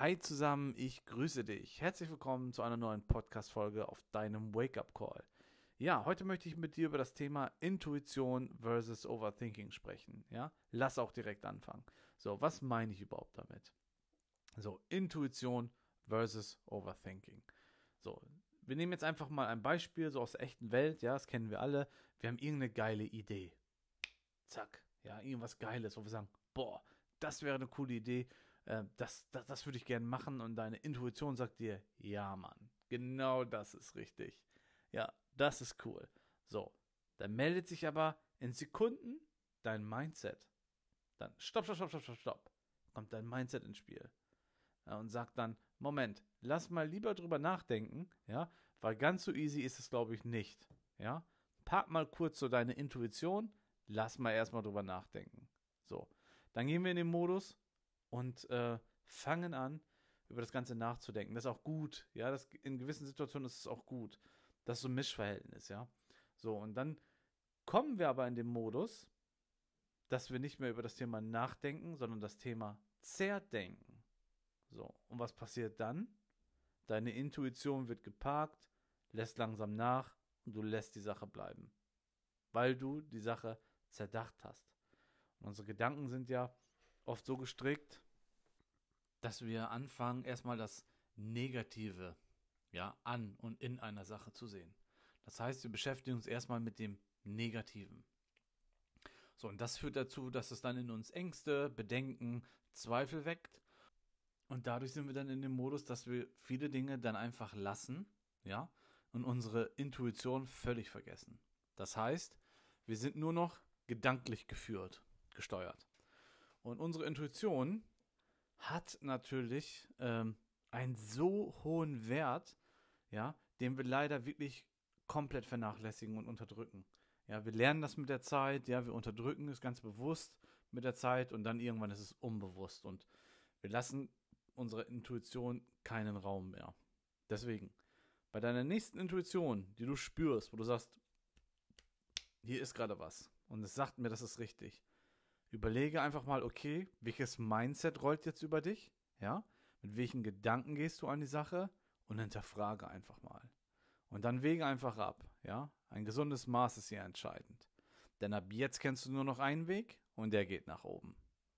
Hi zusammen, ich grüße dich. Herzlich willkommen zu einer neuen Podcast-Folge auf deinem Wake-up-Call. Ja, heute möchte ich mit dir über das Thema Intuition versus Overthinking sprechen. Ja, lass auch direkt anfangen. So, was meine ich überhaupt damit? So, Intuition versus Overthinking. So, wir nehmen jetzt einfach mal ein Beispiel so aus der echten Welt. Ja, das kennen wir alle. Wir haben irgendeine geile Idee. Zack, ja, irgendwas Geiles, wo wir sagen, boah, das wäre eine coole Idee äh, das, das, das würde ich gerne machen und deine Intuition sagt dir, ja, Mann, genau das ist richtig. Ja, das ist cool. So, dann meldet sich aber in Sekunden dein Mindset. Dann stopp, stopp, stopp, stopp, stopp, stopp. Kommt dein Mindset ins Spiel. Ja, und sagt dann, Moment, lass mal lieber drüber nachdenken, ja, weil ganz so easy ist es, glaube ich, nicht. Ja, pack mal kurz so deine Intuition, lass mal erstmal drüber nachdenken. So, dann gehen wir in den Modus, und äh, fangen an, über das Ganze nachzudenken. Das ist auch gut, ja, das, in gewissen Situationen ist es auch gut. Das ist so ein Mischverhältnis, ja. So, und dann kommen wir aber in den Modus, dass wir nicht mehr über das Thema nachdenken, sondern das Thema zerdenken. So, und was passiert dann? Deine Intuition wird geparkt, lässt langsam nach und du lässt die Sache bleiben. Weil du die Sache zerdacht hast. Und unsere Gedanken sind ja oft so gestrickt, dass wir anfangen, erstmal das Negative ja, an und in einer Sache zu sehen. Das heißt, wir beschäftigen uns erstmal mit dem Negativen. So, und das führt dazu, dass es dann in uns Ängste, Bedenken, Zweifel weckt. Und dadurch sind wir dann in dem Modus, dass wir viele Dinge dann einfach lassen, ja, und unsere Intuition völlig vergessen. Das heißt, wir sind nur noch gedanklich geführt, gesteuert. Und unsere Intuition hat natürlich ähm, einen so hohen Wert, ja, den wir leider wirklich komplett vernachlässigen und unterdrücken. Ja, wir lernen das mit der Zeit, ja, wir unterdrücken es ganz bewusst mit der Zeit und dann irgendwann ist es unbewusst und wir lassen unserer Intuition keinen Raum mehr. Deswegen, bei deiner nächsten Intuition, die du spürst, wo du sagst, hier ist gerade was und es sagt mir, das ist richtig, Überlege einfach mal, okay, welches Mindset rollt jetzt über dich? Ja? Mit welchen Gedanken gehst du an die Sache? Und hinterfrage einfach mal. Und dann wege einfach ab, ja? Ein gesundes Maß ist hier entscheidend. Denn ab jetzt kennst du nur noch einen Weg und der geht nach oben.